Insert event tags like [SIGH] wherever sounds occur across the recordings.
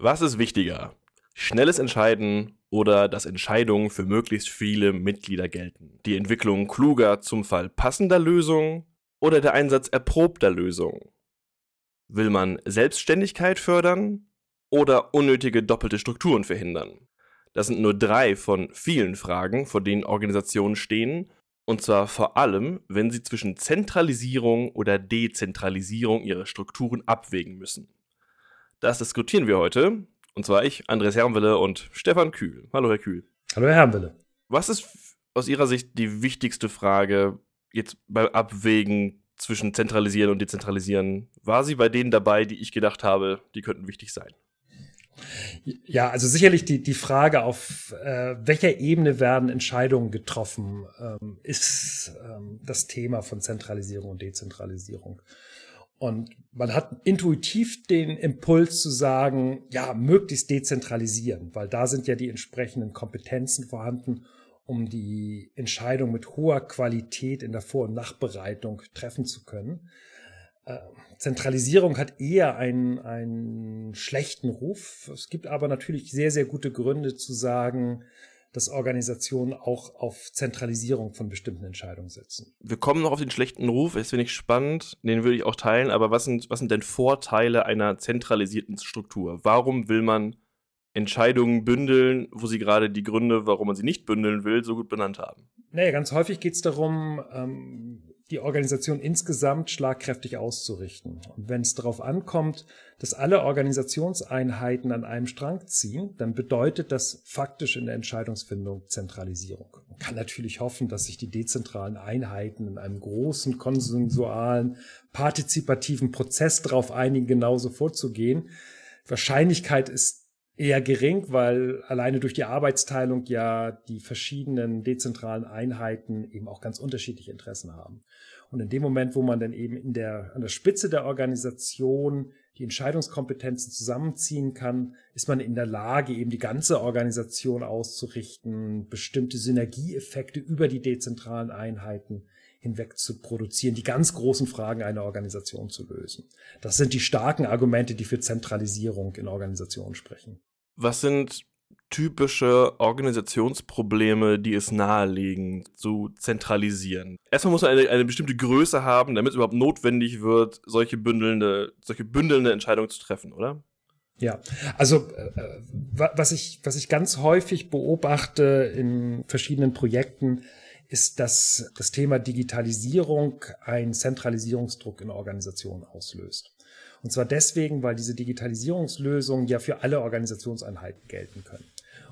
Was ist wichtiger? Schnelles Entscheiden oder dass Entscheidungen für möglichst viele Mitglieder gelten? Die Entwicklung kluger zum Fall passender Lösungen oder der Einsatz erprobter Lösungen? Will man Selbstständigkeit fördern oder unnötige doppelte Strukturen verhindern? Das sind nur drei von vielen Fragen, vor denen Organisationen stehen, und zwar vor allem, wenn sie zwischen Zentralisierung oder Dezentralisierung ihrer Strukturen abwägen müssen. Das diskutieren wir heute, und zwar ich, Andres Hermwille und Stefan Kühl. Hallo, Herr Kühl. Hallo, Herr Hermwille. Was ist aus Ihrer Sicht die wichtigste Frage jetzt beim Abwägen zwischen Zentralisieren und Dezentralisieren? War sie bei denen dabei, die ich gedacht habe, die könnten wichtig sein? Ja, also sicherlich die, die Frage, auf äh, welcher Ebene werden Entscheidungen getroffen, ähm, ist ähm, das Thema von Zentralisierung und Dezentralisierung. Und man hat intuitiv den Impuls zu sagen, ja, möglichst dezentralisieren, weil da sind ja die entsprechenden Kompetenzen vorhanden, um die Entscheidung mit hoher Qualität in der Vor- und Nachbereitung treffen zu können. Äh, Zentralisierung hat eher einen, einen schlechten Ruf. Es gibt aber natürlich sehr, sehr gute Gründe zu sagen, dass Organisationen auch auf Zentralisierung von bestimmten Entscheidungen setzen. Wir kommen noch auf den schlechten Ruf, das finde ich spannend, den würde ich auch teilen, aber was sind, was sind denn Vorteile einer zentralisierten Struktur? Warum will man Entscheidungen bündeln, wo sie gerade die Gründe, warum man sie nicht bündeln will, so gut benannt haben? Naja, ganz häufig geht es darum, ähm, die Organisation insgesamt schlagkräftig auszurichten. Und wenn es darauf ankommt, dass alle Organisationseinheiten an einem Strang ziehen, dann bedeutet das faktisch in der Entscheidungsfindung Zentralisierung. Man kann natürlich hoffen, dass sich die dezentralen Einheiten in einem großen, konsensualen, partizipativen Prozess darauf einigen, genauso vorzugehen. Wahrscheinlichkeit ist eher gering, weil alleine durch die Arbeitsteilung ja die verschiedenen dezentralen Einheiten eben auch ganz unterschiedliche Interessen haben. Und in dem Moment, wo man dann eben in der, an der Spitze der Organisation die Entscheidungskompetenzen zusammenziehen kann, ist man in der Lage, eben die ganze Organisation auszurichten, bestimmte Synergieeffekte über die dezentralen Einheiten hinweg zu produzieren, die ganz großen Fragen einer Organisation zu lösen. Das sind die starken Argumente, die für Zentralisierung in Organisationen sprechen. Was sind typische Organisationsprobleme, die es nahelegen, zu zentralisieren? Erstmal muss man eine, eine bestimmte Größe haben, damit es überhaupt notwendig wird, solche bündelnde, solche bündelnde Entscheidungen zu treffen, oder? Ja, also äh, was ich was ich ganz häufig beobachte in verschiedenen Projekten ist, dass das Thema Digitalisierung einen Zentralisierungsdruck in Organisationen auslöst. Und zwar deswegen, weil diese Digitalisierungslösungen ja für alle Organisationseinheiten gelten können.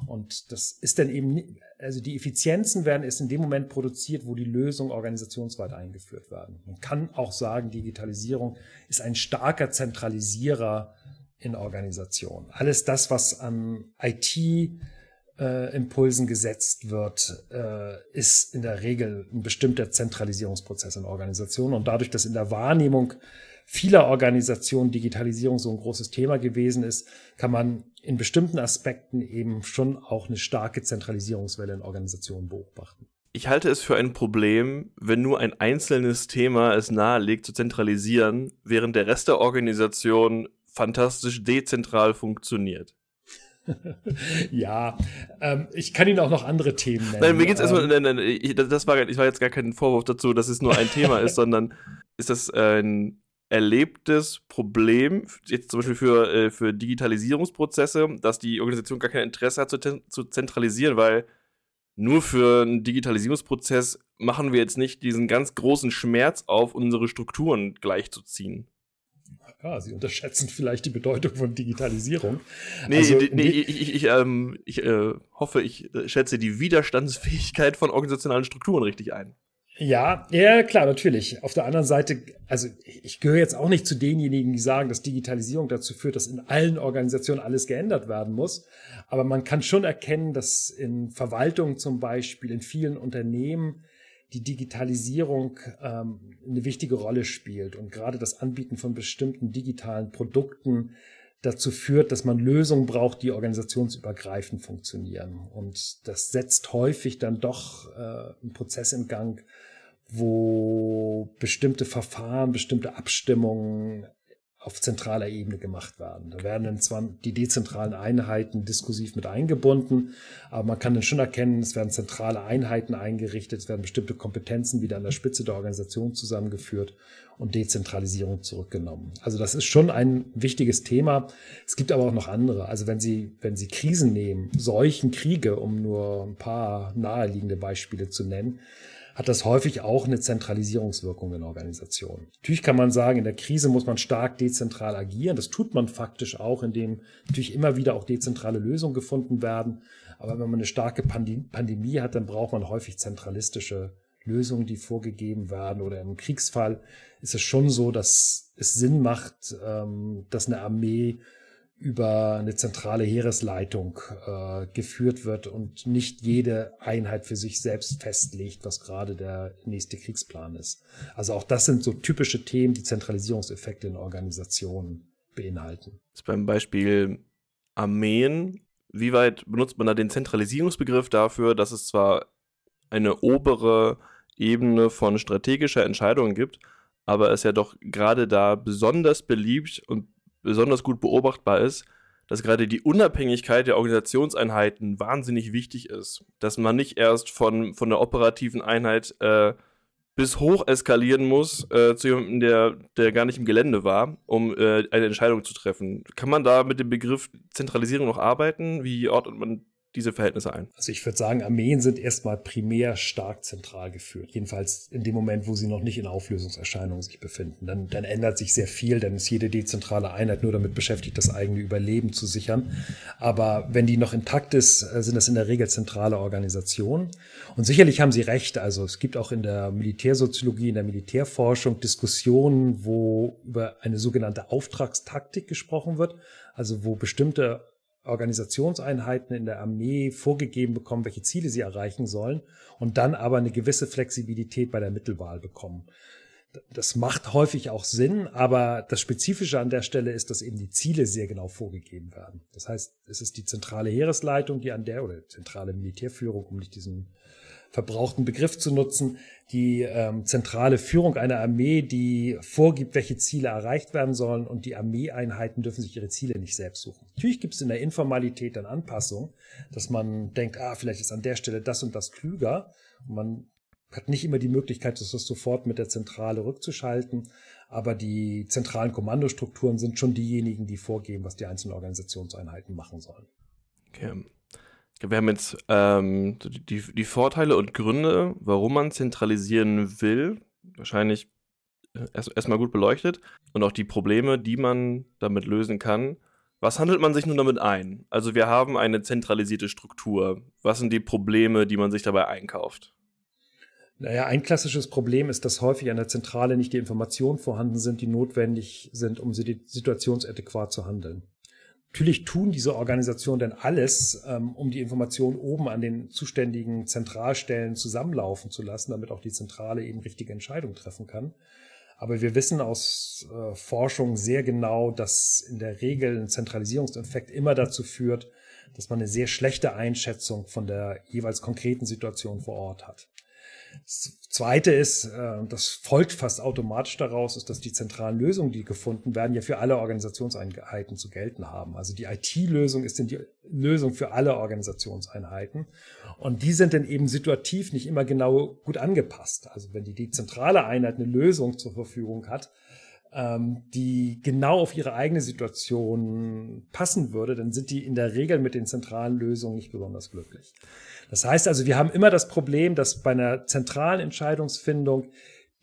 Und das ist dann eben, also die Effizienzen werden erst in dem Moment produziert, wo die Lösungen organisationsweit eingeführt werden. Man kann auch sagen, Digitalisierung ist ein starker Zentralisierer in Organisationen. Alles das, was an IT äh, Impulsen gesetzt wird, äh, ist in der Regel ein bestimmter Zentralisierungsprozess in Organisationen. Und dadurch, dass in der Wahrnehmung vieler Organisationen Digitalisierung so ein großes Thema gewesen ist, kann man in bestimmten Aspekten eben schon auch eine starke Zentralisierungswelle in Organisationen beobachten. Ich halte es für ein Problem, wenn nur ein einzelnes Thema es nahelegt zu zentralisieren, während der Rest der Organisation fantastisch dezentral funktioniert. [LAUGHS] ja, ähm, ich kann Ihnen auch noch andere Themen nennen. Nein, mir geht's erstmal, ähm, nein, nein, ich, das war, ich war jetzt gar kein Vorwurf dazu, dass es nur ein Thema ist, [LAUGHS] sondern ist das ein erlebtes Problem, jetzt zum Beispiel für, äh, für Digitalisierungsprozesse, dass die Organisation gar kein Interesse hat zu, zu zentralisieren, weil nur für einen Digitalisierungsprozess machen wir jetzt nicht diesen ganz großen Schmerz auf, unsere Strukturen gleichzuziehen. Ja, Sie unterschätzen vielleicht die Bedeutung von Digitalisierung. Nee, also, nee ich, ich, ich, ähm, ich äh, hoffe, ich äh, schätze die Widerstandsfähigkeit von organisationalen Strukturen richtig ein. Ja, ja, klar, natürlich. Auf der anderen Seite, also ich gehöre jetzt auch nicht zu denjenigen, die sagen, dass Digitalisierung dazu führt, dass in allen Organisationen alles geändert werden muss. Aber man kann schon erkennen, dass in Verwaltung zum Beispiel, in vielen Unternehmen die Digitalisierung ähm, eine wichtige Rolle spielt und gerade das Anbieten von bestimmten digitalen Produkten dazu führt, dass man Lösungen braucht, die organisationsübergreifend funktionieren. Und das setzt häufig dann doch äh, einen Prozess in Gang, wo bestimmte Verfahren, bestimmte Abstimmungen auf zentraler Ebene gemacht werden. Da werden dann zwar die dezentralen Einheiten diskursiv mit eingebunden, aber man kann dann schon erkennen, es werden zentrale Einheiten eingerichtet, es werden bestimmte Kompetenzen wieder an der Spitze der Organisation zusammengeführt und Dezentralisierung zurückgenommen. Also das ist schon ein wichtiges Thema. Es gibt aber auch noch andere. Also wenn Sie, wenn Sie Krisen nehmen, Seuchen, Kriege, um nur ein paar naheliegende Beispiele zu nennen, hat das häufig auch eine Zentralisierungswirkung in Organisationen. Natürlich kann man sagen, in der Krise muss man stark dezentral agieren. Das tut man faktisch auch, indem natürlich immer wieder auch dezentrale Lösungen gefunden werden. Aber wenn man eine starke Pandemie hat, dann braucht man häufig zentralistische Lösungen, die vorgegeben werden. Oder im Kriegsfall ist es schon so, dass es Sinn macht, ähm, dass eine Armee über eine zentrale Heeresleitung äh, geführt wird und nicht jede Einheit für sich selbst festlegt, was gerade der nächste Kriegsplan ist. Also auch das sind so typische Themen, die Zentralisierungseffekte in Organisationen beinhalten. Ist beim Beispiel Armeen. Wie weit benutzt man da den Zentralisierungsbegriff dafür, dass es zwar eine obere Ebene von strategischer Entscheidungen gibt, aber es ja doch gerade da besonders beliebt und besonders gut beobachtbar ist, dass gerade die Unabhängigkeit der Organisationseinheiten wahnsinnig wichtig ist. Dass man nicht erst von, von der operativen Einheit äh, bis hoch eskalieren muss äh, zu jemandem, der, der gar nicht im Gelände war, um äh, eine Entscheidung zu treffen. Kann man da mit dem Begriff Zentralisierung noch arbeiten? Wie ordnet man diese Verhältnisse ein? Also ich würde sagen, Armeen sind erstmal primär stark zentral geführt. Jedenfalls in dem Moment, wo sie noch nicht in Auflösungserscheinungen sich befinden. Dann, dann ändert sich sehr viel, dann ist jede dezentrale Einheit nur damit beschäftigt, das eigene Überleben zu sichern. Aber wenn die noch intakt ist, äh, sind das in der Regel zentrale Organisationen. Und sicherlich haben Sie recht. Also es gibt auch in der Militärsoziologie, in der Militärforschung Diskussionen, wo über eine sogenannte Auftragstaktik gesprochen wird. Also wo bestimmte Organisationseinheiten in der Armee vorgegeben bekommen, welche Ziele sie erreichen sollen und dann aber eine gewisse Flexibilität bei der Mittelwahl bekommen. Das macht häufig auch Sinn, aber das Spezifische an der Stelle ist, dass eben die Ziele sehr genau vorgegeben werden. Das heißt, es ist die zentrale Heeresleitung, die an der oder zentrale Militärführung, um nicht diesen verbrauchten Begriff zu nutzen, die ähm, zentrale Führung einer Armee, die vorgibt, welche Ziele erreicht werden sollen und die Armeeeinheiten dürfen sich ihre Ziele nicht selbst suchen. Natürlich gibt es in der Informalität dann Anpassungen, dass man denkt, ah, vielleicht ist an der Stelle das und das klüger. Und man hat nicht immer die Möglichkeit, das sofort mit der Zentrale rückzuschalten, aber die zentralen Kommandostrukturen sind schon diejenigen, die vorgeben, was die einzelnen Organisationseinheiten machen sollen. Okay. Wir haben jetzt ähm, die, die Vorteile und Gründe, warum man zentralisieren will, wahrscheinlich äh, erst, erstmal gut beleuchtet und auch die Probleme, die man damit lösen kann. Was handelt man sich nun damit ein? Also wir haben eine zentralisierte Struktur. Was sind die Probleme, die man sich dabei einkauft? Naja, ein klassisches Problem ist, dass häufig an der Zentrale nicht die Informationen vorhanden sind, die notwendig sind, um situationsadäquat zu handeln. Natürlich tun diese Organisationen denn alles, ähm, um die Informationen oben an den zuständigen Zentralstellen zusammenlaufen zu lassen, damit auch die Zentrale eben richtige Entscheidungen treffen kann. Aber wir wissen aus äh, Forschung sehr genau, dass in der Regel ein Zentralisierungseffekt immer dazu führt, dass man eine sehr schlechte Einschätzung von der jeweils konkreten Situation vor Ort hat. Das Zweite ist, äh, das folgt fast automatisch daraus, ist, dass die zentralen Lösungen, die gefunden werden, ja für alle Organisationseinheiten zu gelten haben. Also die IT-Lösung ist denn die Lösung für alle Organisationseinheiten. Und die sind dann eben situativ nicht immer genau gut angepasst. Also wenn die dezentrale Einheit eine Lösung zur Verfügung hat, die genau auf ihre eigene Situation passen würde, dann sind die in der Regel mit den zentralen Lösungen nicht besonders glücklich. Das heißt also, wir haben immer das Problem, dass bei einer zentralen Entscheidungsfindung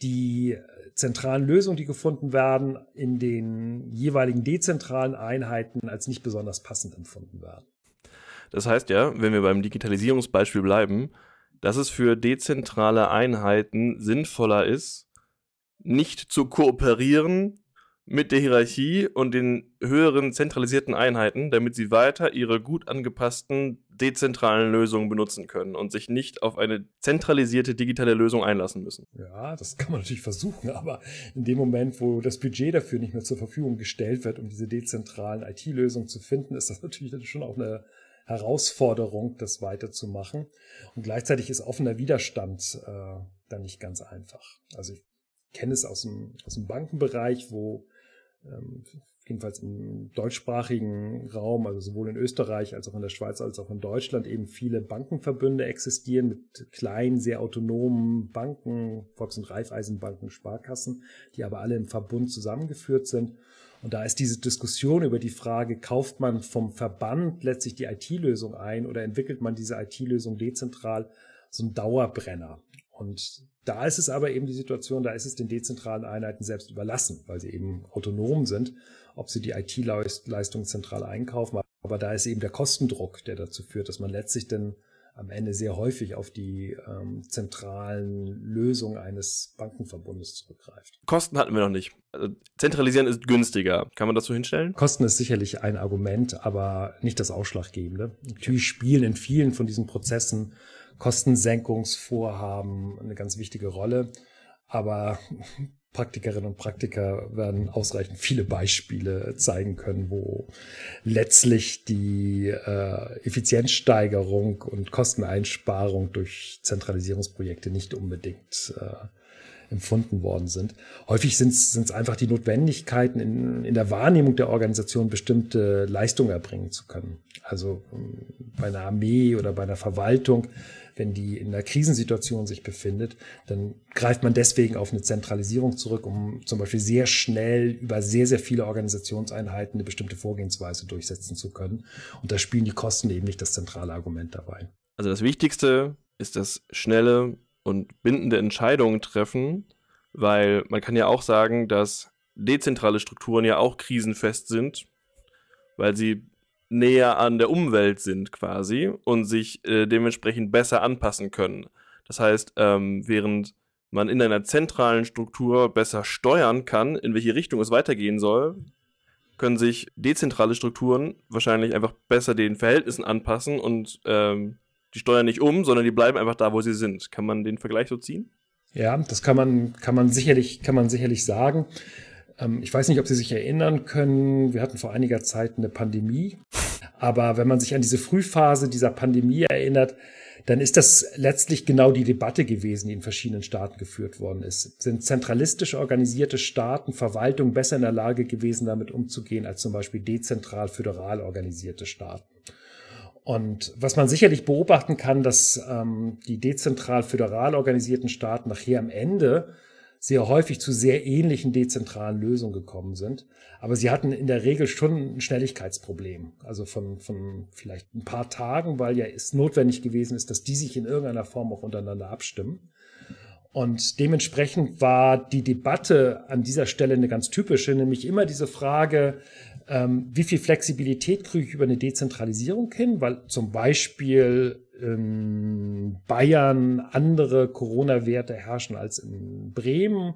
die zentralen Lösungen, die gefunden werden, in den jeweiligen dezentralen Einheiten als nicht besonders passend empfunden werden. Das heißt ja, wenn wir beim Digitalisierungsbeispiel bleiben, dass es für dezentrale Einheiten sinnvoller ist, nicht zu kooperieren mit der Hierarchie und den höheren zentralisierten Einheiten, damit sie weiter ihre gut angepassten dezentralen Lösungen benutzen können und sich nicht auf eine zentralisierte digitale Lösung einlassen müssen. Ja, das kann man natürlich versuchen, [LAUGHS] aber in dem Moment, wo das Budget dafür nicht mehr zur Verfügung gestellt wird, um diese dezentralen IT-Lösungen zu finden, ist das natürlich schon auch eine Herausforderung, das weiterzumachen. Und gleichzeitig ist offener Widerstand äh, dann nicht ganz einfach. Also ich kenne es aus dem, aus dem Bankenbereich, wo ähm, jedenfalls im deutschsprachigen Raum, also sowohl in Österreich als auch in der Schweiz als auch in Deutschland eben viele Bankenverbünde existieren mit kleinen, sehr autonomen Banken, Volks- und Raiffeisenbanken, Sparkassen, die aber alle im Verbund zusammengeführt sind. Und da ist diese Diskussion über die Frage, kauft man vom Verband letztlich die IT-Lösung ein oder entwickelt man diese IT-Lösung dezentral, so ein Dauerbrenner. Und da ist es aber eben die Situation, da ist es den dezentralen Einheiten selbst überlassen, weil sie eben autonom sind, ob sie die IT-Leistung zentral einkaufen. Aber da ist eben der Kostendruck, der dazu führt, dass man letztlich dann am Ende sehr häufig auf die ähm, zentralen Lösungen eines Bankenverbundes zurückgreift. Kosten hatten wir noch nicht. Also zentralisieren ist günstiger. Kann man das so hinstellen? Kosten ist sicherlich ein Argument, aber nicht das Ausschlaggebende. Natürlich spielen in vielen von diesen Prozessen Kostensenkungsvorhaben eine ganz wichtige Rolle. Aber Praktikerinnen und Praktiker werden ausreichend viele Beispiele zeigen können, wo letztlich die äh, Effizienzsteigerung und Kosteneinsparung durch Zentralisierungsprojekte nicht unbedingt äh, empfunden worden sind. Häufig sind es einfach die Notwendigkeiten in, in der Wahrnehmung der Organisation bestimmte Leistungen erbringen zu können. Also ähm, bei einer Armee oder bei einer Verwaltung, wenn die in einer Krisensituation sich befindet, dann greift man deswegen auf eine Zentralisierung zurück, um zum Beispiel sehr schnell über sehr, sehr viele Organisationseinheiten eine bestimmte Vorgehensweise durchsetzen zu können. Und da spielen die Kosten eben nicht das zentrale Argument dabei. Also das Wichtigste ist das schnelle und bindende Entscheidungen treffen, weil man kann ja auch sagen, dass dezentrale Strukturen ja auch krisenfest sind, weil sie näher an der Umwelt sind quasi und sich äh, dementsprechend besser anpassen können. Das heißt, ähm, während man in einer zentralen Struktur besser steuern kann, in welche Richtung es weitergehen soll, können sich dezentrale Strukturen wahrscheinlich einfach besser den Verhältnissen anpassen und ähm, die steuern nicht um, sondern die bleiben einfach da, wo sie sind. Kann man den Vergleich so ziehen? Ja, das kann man, kann man sicherlich, kann man sicherlich sagen. Ähm, ich weiß nicht, ob Sie sich erinnern können. Wir hatten vor einiger Zeit eine Pandemie. Aber wenn man sich an diese Frühphase dieser Pandemie erinnert, dann ist das letztlich genau die Debatte gewesen, die in verschiedenen Staaten geführt worden ist. Sind zentralistisch organisierte Staaten, Verwaltungen besser in der Lage gewesen, damit umzugehen, als zum Beispiel dezentral föderal organisierte Staaten? Und was man sicherlich beobachten kann, dass ähm, die dezentral föderal organisierten Staaten nachher am Ende sehr häufig zu sehr ähnlichen dezentralen Lösungen gekommen sind. Aber sie hatten in der Regel schon ein Schnelligkeitsproblem. Also von, von vielleicht ein paar Tagen, weil ja es notwendig gewesen ist, dass die sich in irgendeiner Form auch untereinander abstimmen. Und dementsprechend war die Debatte an dieser Stelle eine ganz typische, nämlich immer diese Frage, ähm, wie viel Flexibilität kriege ich über eine Dezentralisierung hin, weil zum Beispiel in Bayern andere Corona-Werte herrschen als in Bremen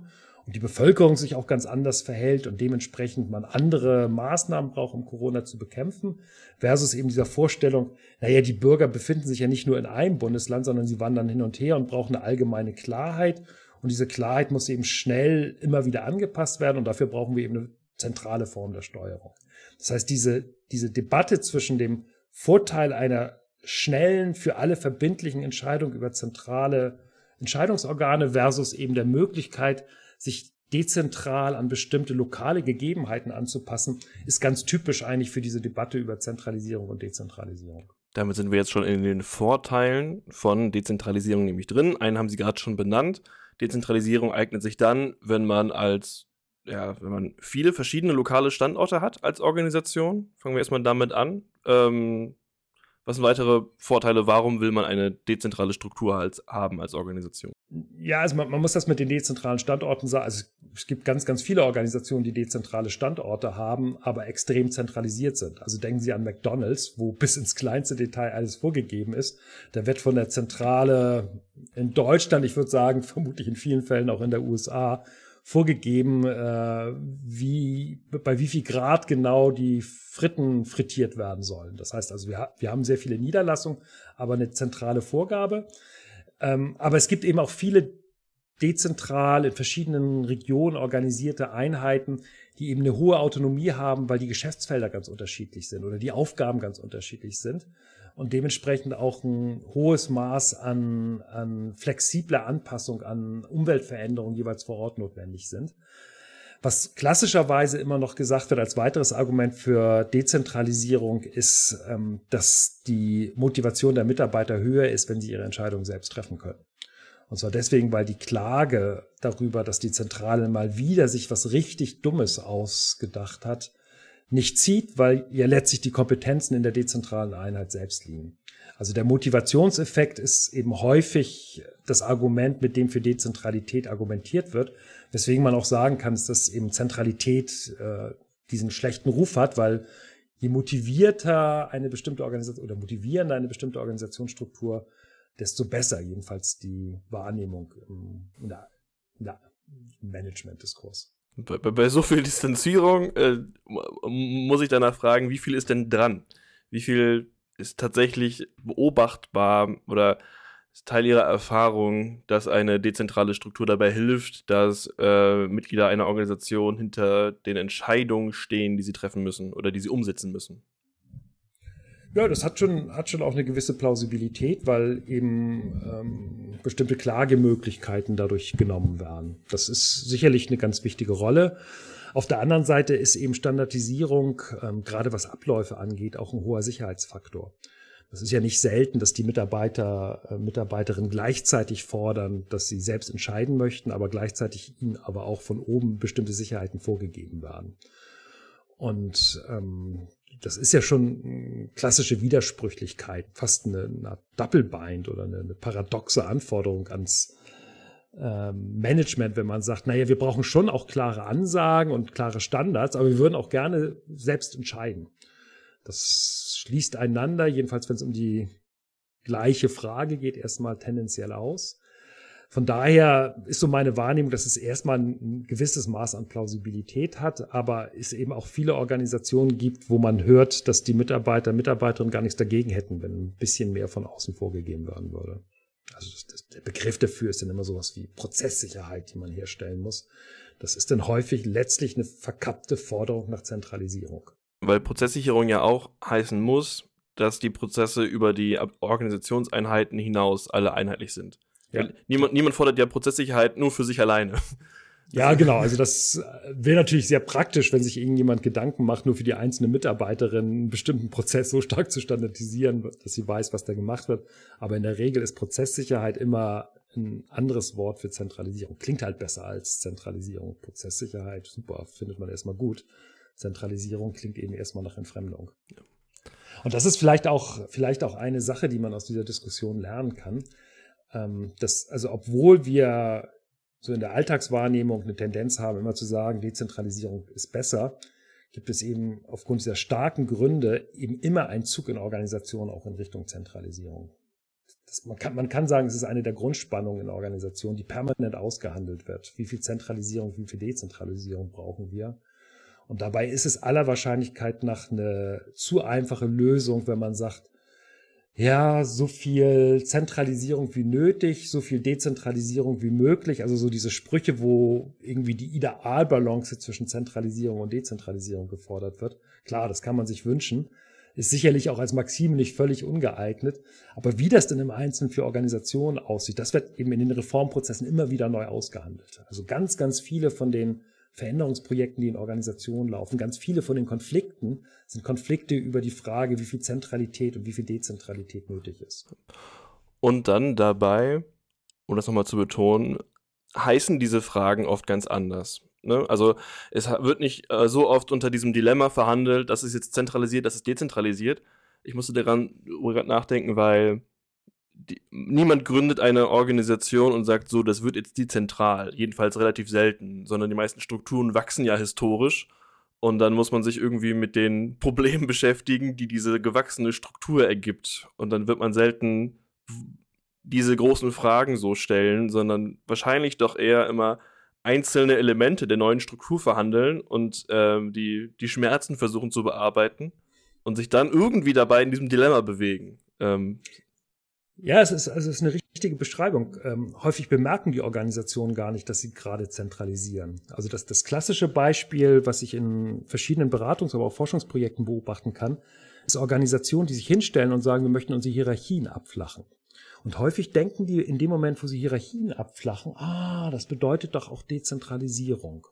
die Bevölkerung sich auch ganz anders verhält und dementsprechend man andere Maßnahmen braucht, um Corona zu bekämpfen, versus eben dieser Vorstellung, naja, die Bürger befinden sich ja nicht nur in einem Bundesland, sondern sie wandern hin und her und brauchen eine allgemeine Klarheit. Und diese Klarheit muss eben schnell immer wieder angepasst werden und dafür brauchen wir eben eine zentrale Form der Steuerung. Das heißt, diese, diese Debatte zwischen dem Vorteil einer schnellen, für alle verbindlichen Entscheidungen über zentrale Entscheidungsorgane versus eben der Möglichkeit, sich dezentral an bestimmte lokale Gegebenheiten anzupassen, ist ganz typisch eigentlich für diese Debatte über Zentralisierung und Dezentralisierung. Damit sind wir jetzt schon in den Vorteilen von Dezentralisierung nämlich drin. Einen haben Sie gerade schon benannt. Dezentralisierung eignet sich dann, wenn man als ja, wenn man viele verschiedene lokale Standorte hat als Organisation, fangen wir erstmal damit an. Ähm, was sind weitere Vorteile? Warum will man eine dezentrale Struktur als, haben als Organisation? Ja, also man, man, muss das mit den dezentralen Standorten sagen. Also es gibt ganz, ganz viele Organisationen, die dezentrale Standorte haben, aber extrem zentralisiert sind. Also denken Sie an McDonald's, wo bis ins kleinste Detail alles vorgegeben ist. Da wird von der Zentrale in Deutschland, ich würde sagen, [LAUGHS] vermutlich in vielen Fällen auch in der USA, vorgegeben, äh, wie, bei wie viel Grad genau die Fritten frittiert werden sollen. Das heißt also, wir, wir haben sehr viele Niederlassungen, aber eine zentrale Vorgabe. Ähm, aber es gibt eben auch viele dezentral in verschiedenen Regionen organisierte Einheiten, die eben eine hohe Autonomie haben, weil die Geschäftsfelder ganz unterschiedlich sind oder die Aufgaben ganz unterschiedlich sind und dementsprechend auch ein hohes Maß an, an flexibler Anpassung an Umweltveränderungen jeweils vor Ort notwendig sind. Was klassischerweise immer noch gesagt wird als weiteres Argument für Dezentralisierung ist, ähm, dass die Motivation der Mitarbeiter höher ist, wenn sie ihre Entscheidungen selbst treffen können. Und zwar deswegen, weil die Klage darüber, dass die Zentrale mal wieder sich was richtig Dummes ausgedacht hat, nicht zieht, weil ja letztlich die Kompetenzen in der dezentralen Einheit selbst liegen. Also der Motivationseffekt ist eben häufig das Argument, mit dem für Dezentralität argumentiert wird, weswegen man auch sagen kann, dass eben Zentralität äh, diesen schlechten Ruf hat, weil je motivierter eine bestimmte Organisation oder motivierender eine bestimmte Organisationsstruktur, desto besser jedenfalls die Wahrnehmung im, in der, in der Management-Diskurs. Bei, bei, so viel Distanzierung äh, muss ich danach fragen, wie viel ist denn dran? Wie viel ist tatsächlich beobachtbar oder ist Teil ihrer Erfahrung, dass eine dezentrale Struktur dabei hilft, dass äh, Mitglieder einer Organisation hinter den Entscheidungen stehen, die sie treffen müssen oder die sie umsetzen müssen? Ja, das hat schon, hat schon auch eine gewisse Plausibilität, weil eben ähm, bestimmte Klagemöglichkeiten dadurch genommen werden. Das ist sicherlich eine ganz wichtige Rolle. Auf der anderen Seite ist eben Standardisierung, ähm, gerade was Abläufe angeht, auch ein hoher Sicherheitsfaktor. Das ist ja nicht selten, dass die Mitarbeiter, äh, Mitarbeiterinnen gleichzeitig fordern, dass sie selbst entscheiden möchten, aber gleichzeitig ihnen aber auch von oben bestimmte Sicherheiten vorgegeben werden. Und ähm, das ist ja schon klassische Widersprüchlichkeit, fast eine, eine Doppelbind oder eine, eine paradoxe Anforderung ans äh, Management, wenn man sagt, naja, wir brauchen schon auch klare Ansagen und klare Standards, aber wir würden auch gerne selbst entscheiden. Das schließt einander, jedenfalls wenn es um die gleiche Frage geht, erstmal tendenziell aus. Von daher ist so meine Wahrnehmung, dass es erstmal ein gewisses Maß an Plausibilität hat, aber es eben auch viele Organisationen gibt, wo man hört, dass die Mitarbeiter, Mitarbeiterinnen gar nichts dagegen hätten, wenn ein bisschen mehr von außen vorgegeben werden würde. Also das, das, der Begriff dafür ist dann immer sowas wie Prozesssicherheit, die man herstellen muss. Das ist dann häufig letztlich eine verkappte Forderung nach Zentralisierung. Weil Prozesssicherung ja auch heißen muss, dass die Prozesse über die Organisationseinheiten hinaus alle einheitlich sind. Ja. Niemand, niemand fordert ja Prozesssicherheit nur für sich alleine. [LAUGHS] Ja, genau. Also das wäre natürlich sehr praktisch, wenn sich irgendjemand Gedanken macht, nur für die einzelne Mitarbeiterin einen bestimmten Prozess so stark zu standardisieren, dass sie weiß, was da gemacht wird. Aber in der Regel ist Prozesssicherheit immer ein anderes Wort für Zentralisierung. Klingt halt besser als Zentralisierung. Prozesssicherheit, super, findet man erstmal gut. Zentralisierung klingt eben erstmal nach Entfremdung. Ja. Und das ist vielleicht auch, vielleicht auch eine Sache, die man aus dieser Diskussion lernen kann ähm, das, also obwohl wir so in der Alltagswahrnehmung eine Tendenz haben, immer zu sagen, Dezentralisierung ist besser, gibt es eben aufgrund dieser starken Gründe eben immer einen Zug in Organisationen auch in Richtung Zentralisierung. Das, man, kann, man kann sagen, es ist eine der Grundspannungen in Organisationen, die permanent ausgehandelt wird. Wie viel Zentralisierung, wie viel Dezentralisierung brauchen wir? Und dabei ist es aller Wahrscheinlichkeit nach eine zu einfache Lösung, wenn man sagt, ja, so viel Zentralisierung wie nötig, so viel Dezentralisierung wie möglich. Also so diese Sprüche, wo irgendwie die Idealbalance zwischen Zentralisierung und Dezentralisierung gefordert wird. Klar, das kann man sich wünschen. Ist sicherlich auch als Maxime nicht völlig ungeeignet. Aber wie das denn im Einzelnen für Organisationen aussieht, das wird eben in den Reformprozessen immer wieder neu ausgehandelt. Also ganz, ganz viele von den Veränderungsprojekten, die in Organisationen laufen. Ganz viele von den Konflikten sind Konflikte über die Frage, wie viel Zentralität und wie viel Dezentralität nötig ist. Und dann dabei, um das nochmal zu betonen, heißen diese Fragen oft ganz anders. Ne? Also es wird nicht äh, so oft unter diesem Dilemma verhandelt, das ist jetzt zentralisiert, das ist dezentralisiert. Ich musste daran nachdenken, weil die, niemand gründet eine Organisation und sagt so, das wird jetzt dezentral. Jedenfalls relativ selten, sondern die meisten Strukturen wachsen ja historisch. Und dann muss man sich irgendwie mit den [LAUGHS] Problemen beschäftigen, die diese gewachsene Struktur ergibt. Und dann wird man selten diese großen Fragen so stellen, sondern wahrscheinlich doch eher immer einzelne Elemente der neuen Struktur verhandeln und ähm, die, die Schmerzen versuchen zu bearbeiten und sich dann irgendwie dabei in diesem Dilemma bewegen. Ähm, ja, es ist, also es ist eine richtige Beschreibung. Ähm, häufig bemerken die Organisationen gar nicht, dass sie gerade zentralisieren. Also das, das klassische Beispiel, was ich in verschiedenen Beratungs-, aber auch Forschungsprojekten beobachten kann, ist Organisationen, die sich hinstellen und sagen, wir möchten unsere Hierarchien abflachen. Und häufig denken die in dem Moment, wo sie Hierarchien abflachen, ah, das bedeutet doch auch Dezentralisierung.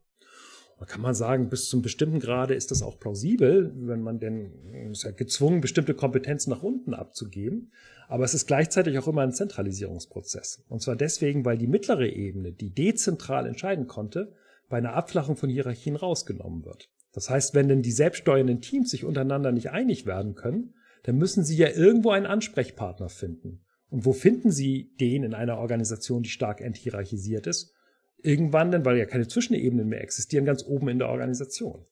Da kann man sagen, bis zum bestimmten Grade ist das auch plausibel, wenn man denn ist ja gezwungen, bestimmte Kompetenzen nach unten abzugeben. Aber es ist gleichzeitig auch immer ein Zentralisierungsprozess. Und zwar deswegen, weil die mittlere Ebene, die dezentral entscheiden konnte, bei einer Abflachung von Hierarchien rausgenommen wird. Das heißt, wenn denn die selbststeuernden Teams sich untereinander nicht einig werden können, dann müssen sie ja irgendwo einen Ansprechpartner finden. Und wo finden sie den in einer Organisation, die stark enthierarchisiert ist? Irgendwann dann, weil ja keine Zwischenebenen mehr existieren, ganz oben in der Organisation.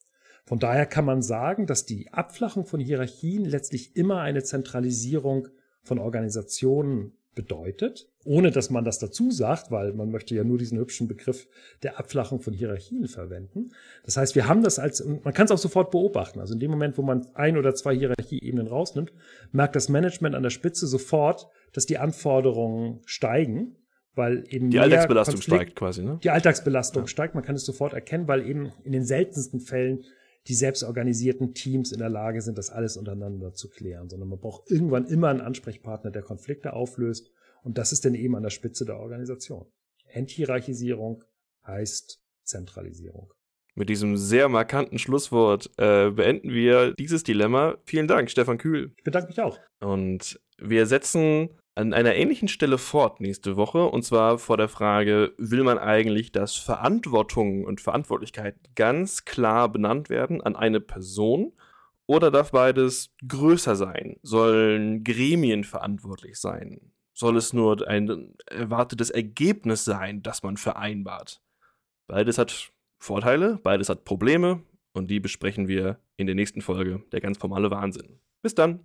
Von daher kann man sagen, dass die Abflachung von Hierarchien letztlich immer eine Zentralisierung von Organisationen bedeutet, ohne dass man das dazu sagt, weil man möchte ja nur diesen hübschen Begriff der Abflachung von Hierarchien verwenden. Das heißt, wir haben das als, man kann es auch sofort beobachten. Also in dem Moment, wo man ein oder zwei Hierarchieebenen rausnimmt, merkt das Management an der Spitze sofort, dass die Anforderungen steigen, weil eben die Alltagsbelastung Konflikt, steigt quasi, ne? Die Alltagsbelastung ja. steigt. Man kann es sofort erkennen, weil eben in den seltensten Fällen die selbstorganisierten Teams in der Lage sind, das alles untereinander zu klären, sondern man braucht irgendwann immer einen Ansprechpartner, der Konflikte auflöst. Und das ist dann eben an der Spitze der Organisation. Enthierarchisierung heißt Zentralisierung. Mit diesem sehr markanten Schlusswort äh, beenden wir dieses Dilemma. Vielen Dank, Stefan Kühl. Ich bedanke mich auch. Und wir setzen an einer ähnlichen Stelle fort nächste Woche. Und zwar vor der Frage, will man eigentlich, dass Verantwortung und Verantwortlichkeit ganz klar benannt werden an eine Person? Oder darf beides größer sein? Sollen Gremien verantwortlich sein? Soll es nur ein erwartetes Ergebnis sein, das man vereinbart? Beides hat Vorteile, beides hat Probleme und die besprechen wir in der nächsten Folge, der ganz formale Wahnsinn. Bis dann!